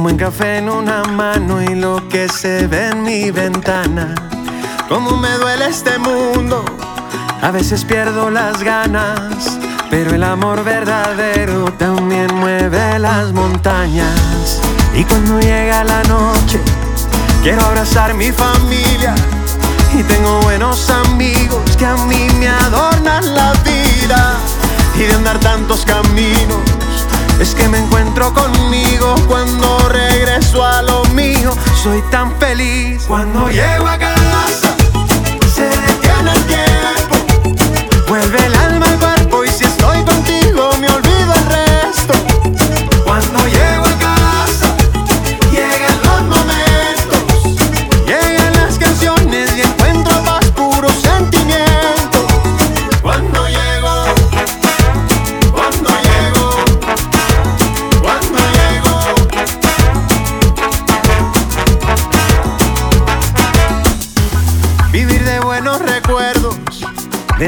Un buen café en una mano y lo que se ve en mi ventana. Cómo me duele este mundo, a veces pierdo las ganas. Pero el amor verdadero también mueve las montañas. Y cuando llega la noche, quiero abrazar mi familia. Y tengo buenos amigos que a mí me adornan la vida. Y de andar tantos caminos, es que me encuentro conmigo cuando regreso a lo mío. Soy tan feliz cuando llego a casa, se detiene el tiempo, vuelve el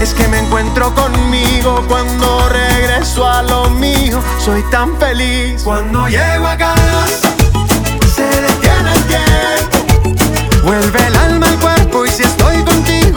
es que me encuentro conmigo cuando regreso a lo mío. Soy tan feliz cuando llego a casa. Se detiene el tiempo, vuelve el alma al cuerpo y si estoy contigo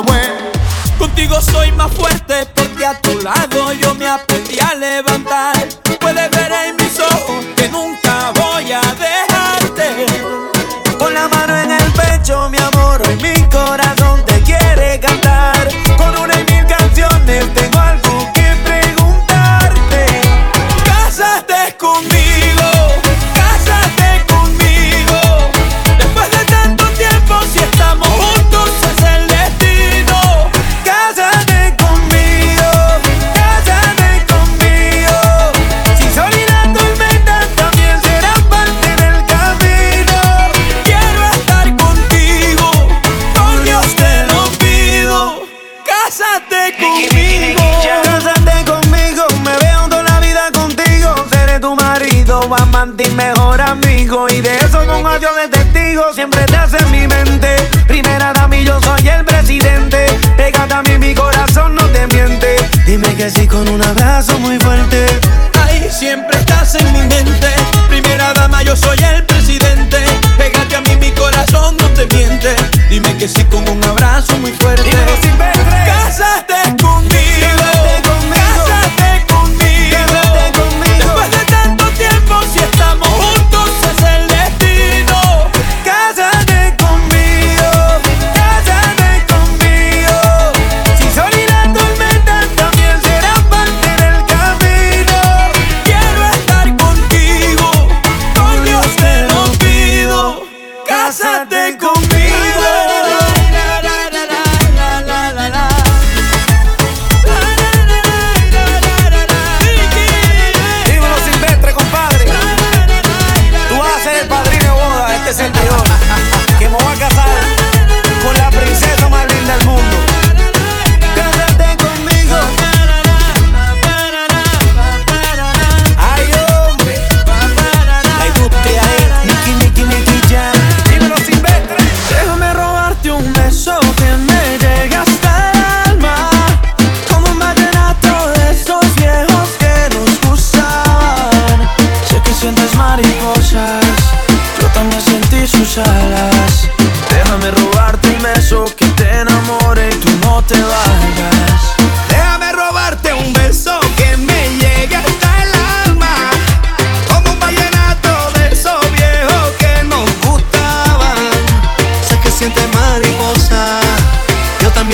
away. Amante y mejor amigo. Y de eso con adiós de testigo, siempre te hace en mi mente. Primera dama y yo soy el presidente. Pégate a mí, mi corazón no te miente. Dime que sí con un abrazo muy fuerte. Ay, siempre estás en mi mente. Primera dama, yo soy el presidente. Pégate a mí, mi corazón no te miente. Dime que sí con un abrazo muy fuerte.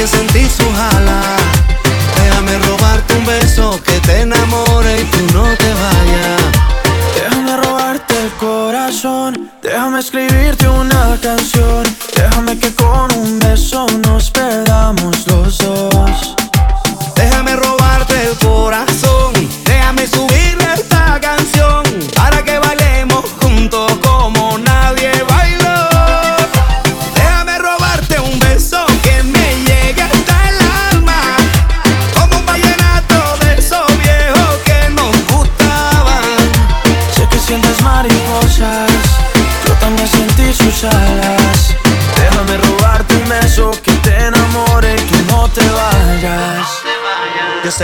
también sentí su jala. Déjame robarte un beso que te enamore y tú no te vayas. Déjame robarte el corazón, déjame escribirte un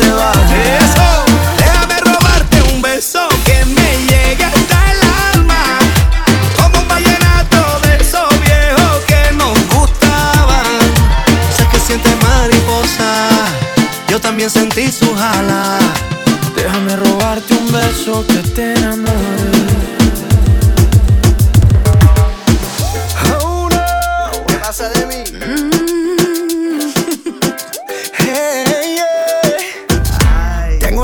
Eso, déjame robarte un beso que me llegue hasta el alma. Como un vallenato de esos viejos que nos gustaban. Sé que sientes mariposa, yo también sentí su jala. Déjame robarte un beso que te enamore. Oh no, pasa de mí. Mm.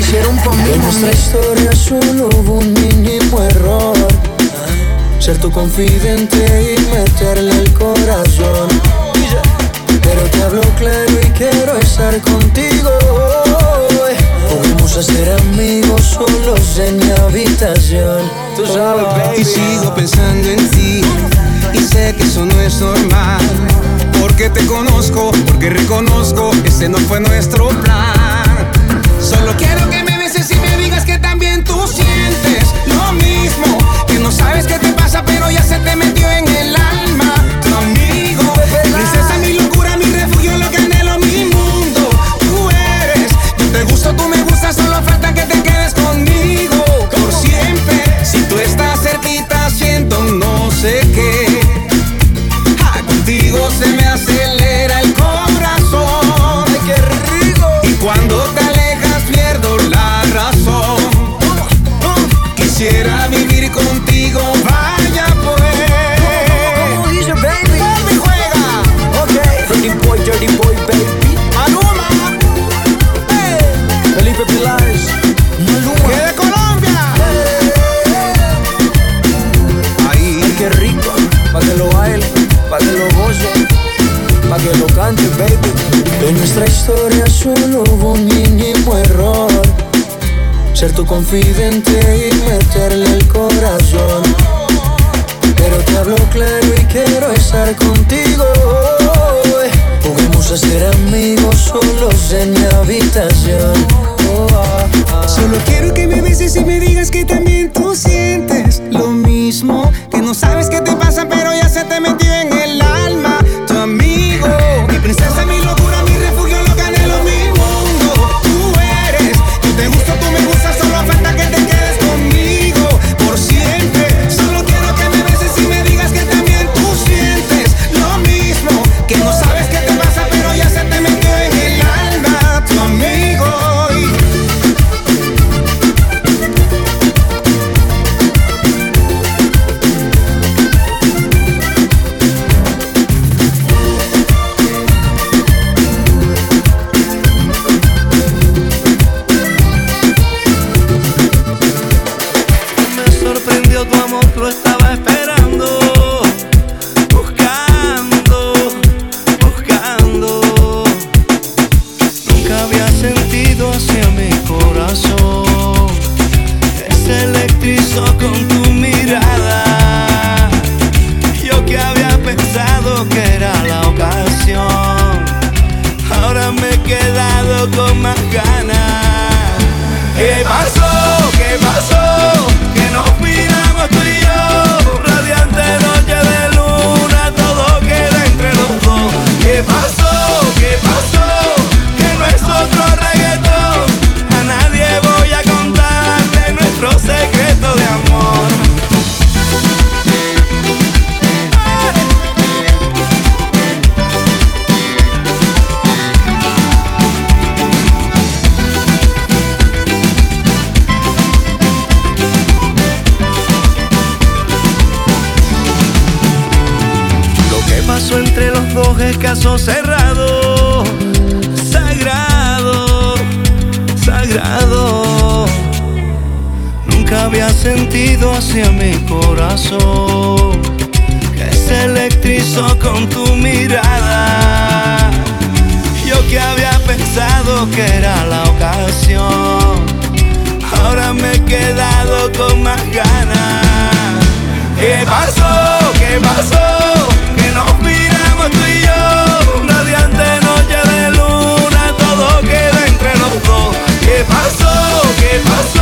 Perdió, solo te hicieron pa' mí. En nuestra historia solo hubo un mínimo error. Ser tu confidente y meterle el corazón. Pero te hablo claro y quiero estar contigo. Podemos ser amigos solos en mi habitación. Tú sabes, Y sigo pensando en ti y sé que eso no es normal. Porque te conozco, porque reconozco, ese no fue nuestro plan. Solo quiero que me beses y me digas que también tú sientes lo mismo. Que no sabes qué te pasa, pero ya se te metió en el alma. Tu amigo, princesa, mi locura, mi refugio, lo que anhelo, mi mundo. Tú eres, yo te gusto, tú me gustas, baby. En nuestra historia solo hubo un mínimo error. Ser tu confidente y meterle el corazón. Pero te hablo claro y quiero estar contigo. Podemos ser amigos solos en mi habitación. Solo quiero que me beses y me digas que también tú sientes lo mismo. Que no sabes qué te pasa, pero ya se te metió en el alma. Con tu mirada. Yo que había pensado que era la ocasión, ahora me he quedado con más ganas. ¿Qué pasó? ¿Qué pasó? Que nos miramos tú y yo Radiante noche de luna Todo queda entre los dos ¿Qué pasó? ¿Qué pasó?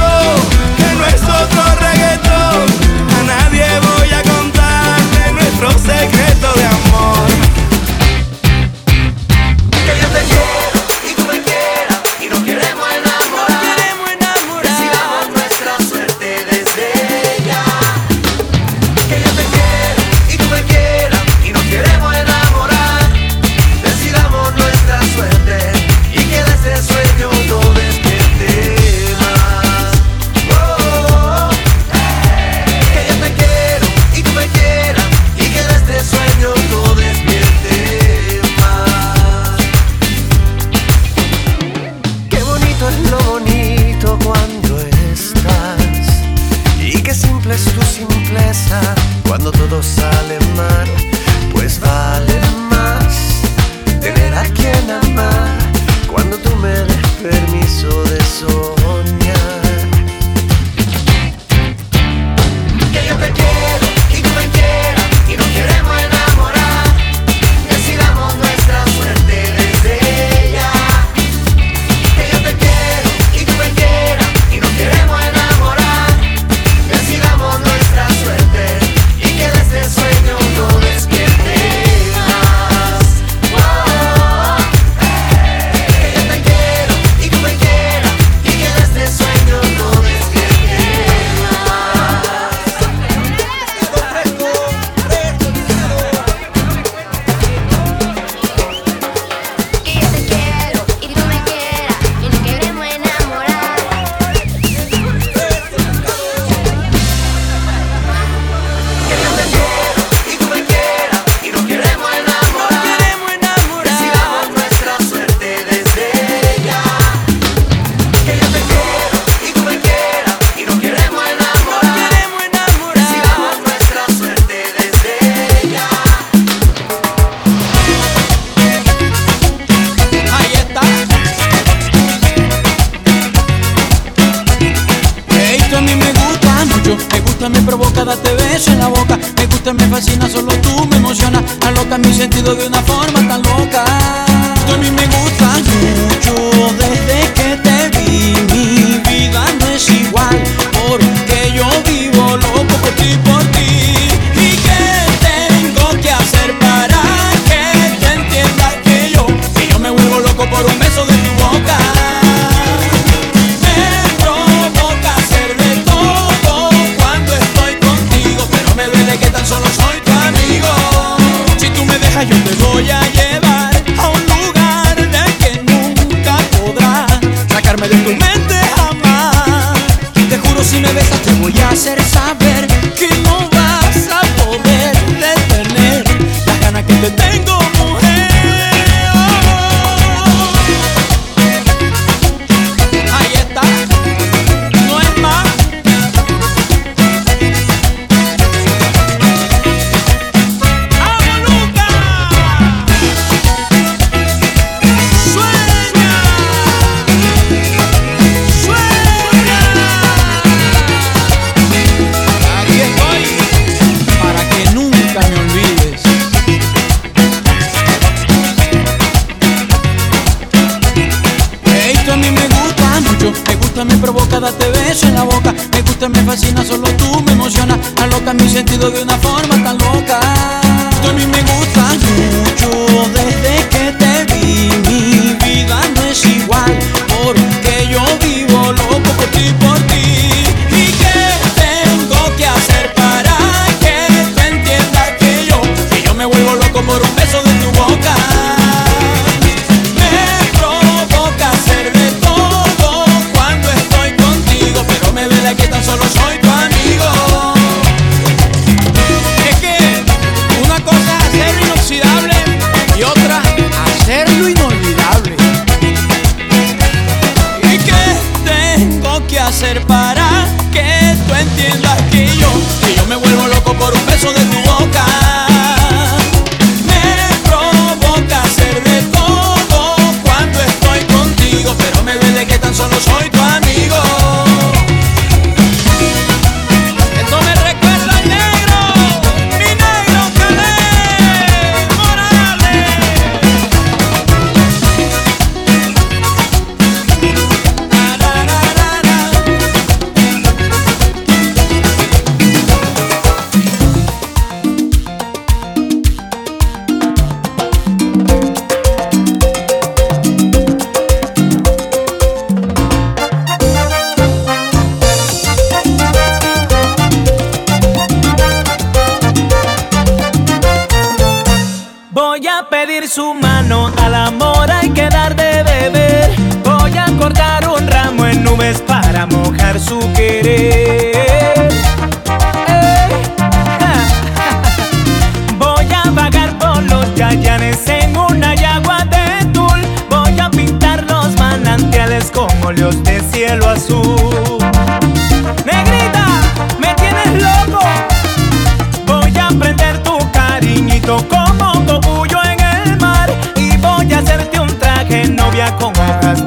bugün pedir su mano, al amor hay que dar de beber. Voy a cortar un ramo en nubes para mojar su querer. Voy a vagar por los yayanes en una yagua de tul. Voy a pintar los manantiales con óleos de 空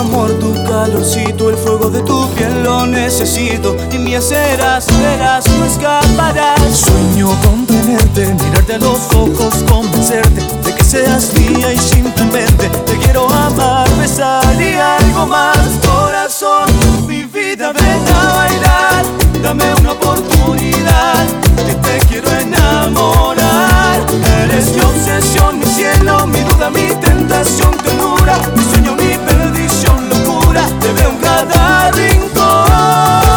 amor, tu calorcito, el fuego de tu piel lo necesito. Y mi serás, verás, no escaparás. Sueño con tenerte, mirarte a los ojos, convencerte de que seas mía y simplemente te quiero amar, besar y algo más. Corazón, mi vida, ven a bailar, dame una oportunidad, que te quiero enamorar. Eres mi obsesión, mi cielo, mi duda, mi tentación, ternura, mi sueño, mi locura te veo en.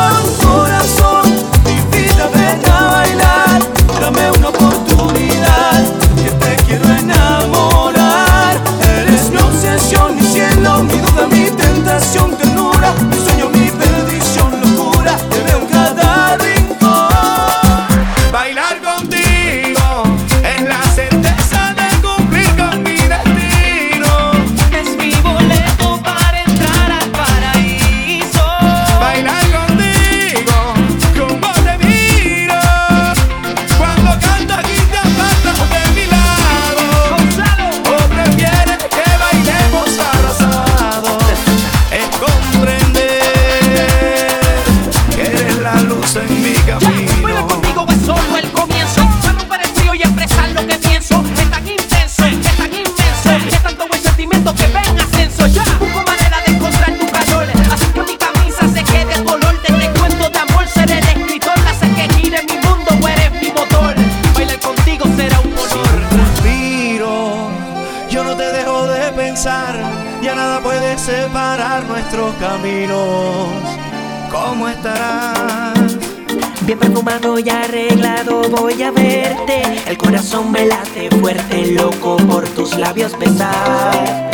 ¿cómo estarás? Bien perfumado y arreglado voy a verte El corazón me late fuerte, loco por tus labios besar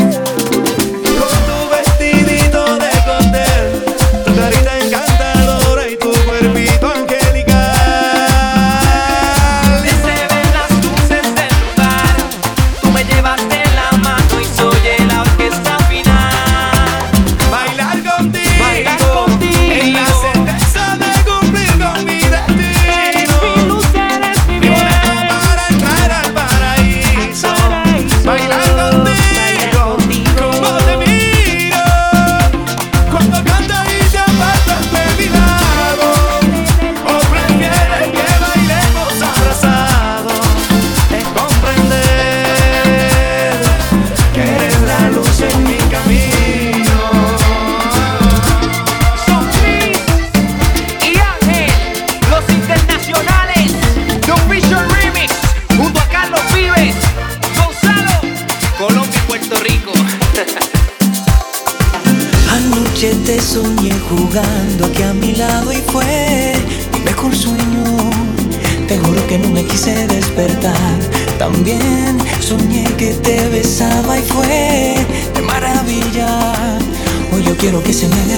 quiero que se me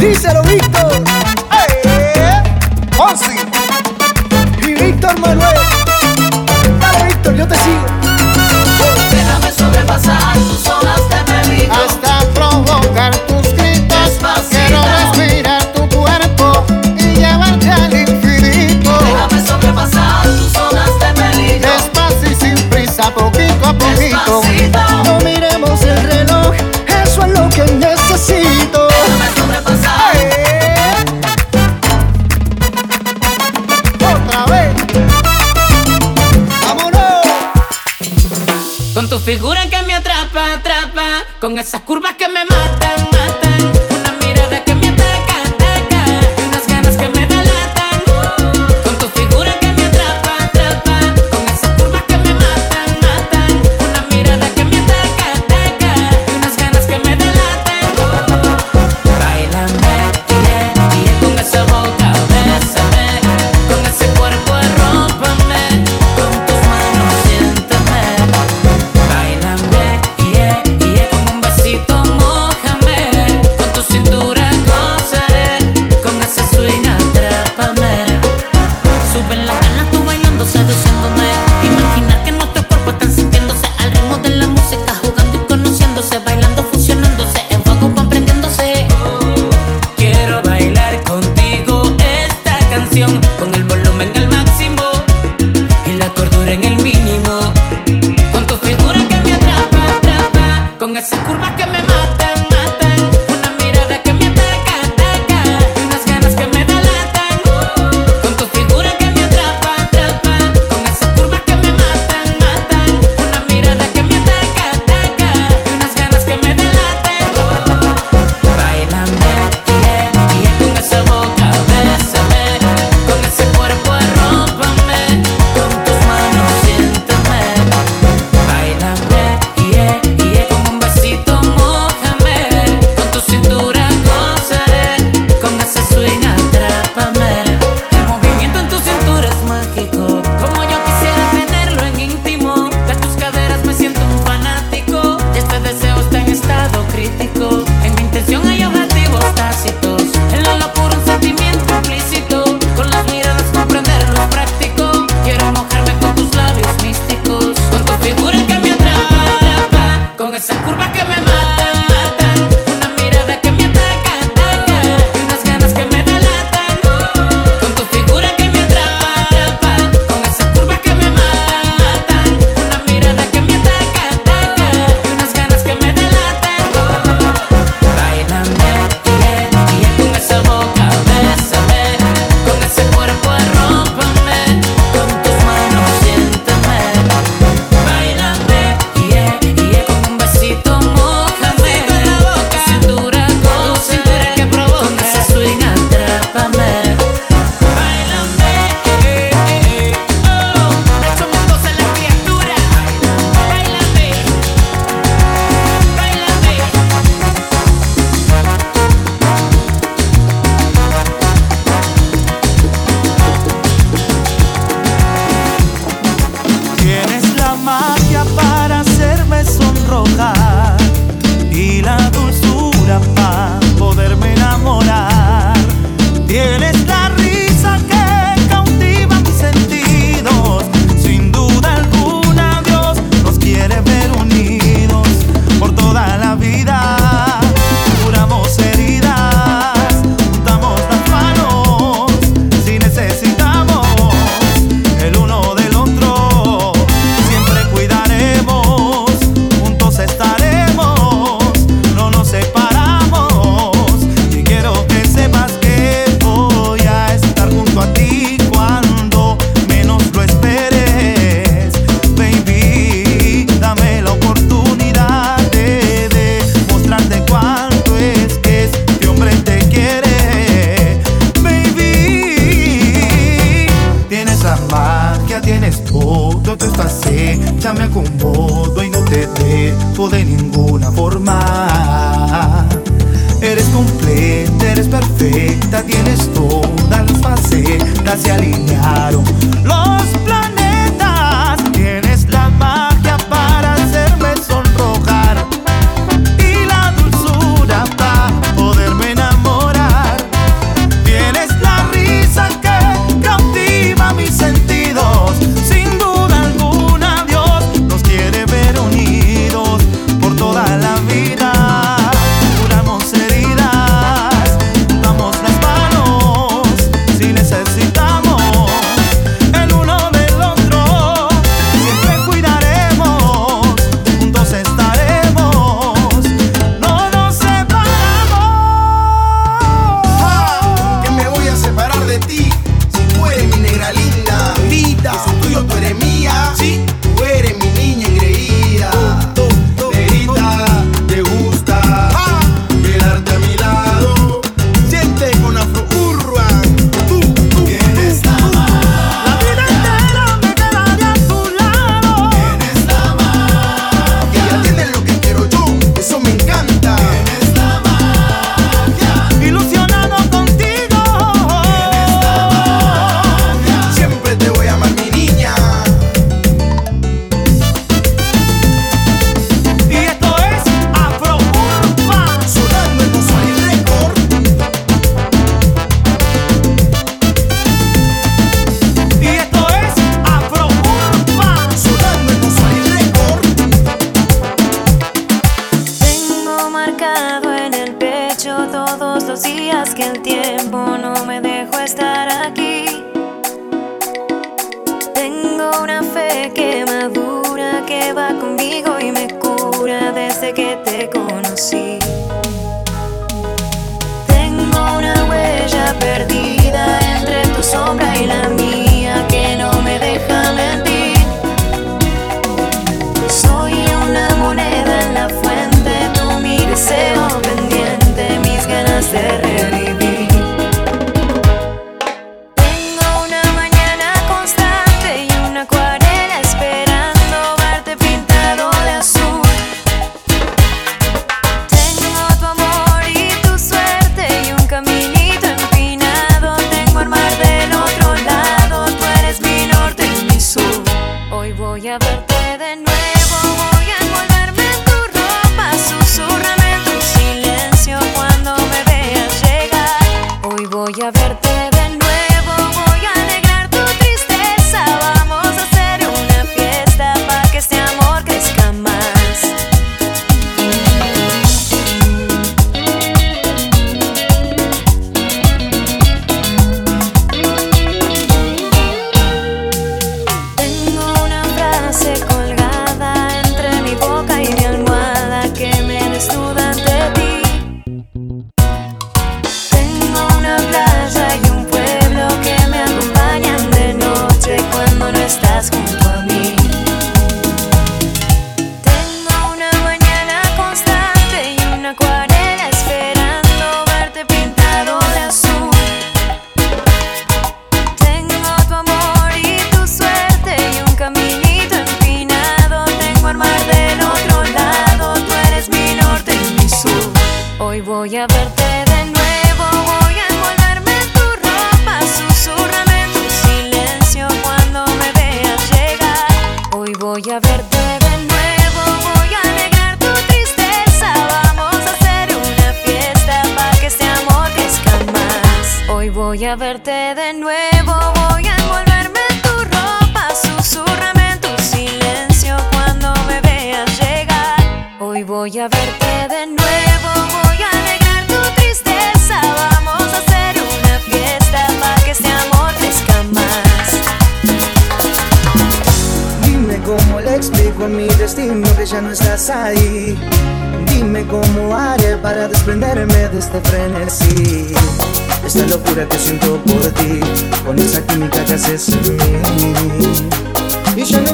Díselo, Víctor. figura que me atrapa, atrapa, con esas curvas que me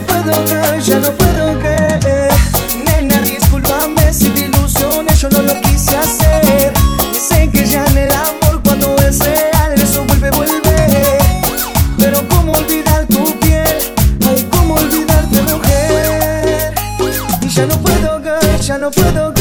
puedo ya no puedo creer. Nena, discúlpame si te ilusiones, yo no lo quise hacer. Sé que ya en el amor cuando es real, eso vuelve, vuelve. Pero cómo olvidar tu piel, ay, cómo olvidarte, mujer. Y ya no puedo creer, ya no puedo creer.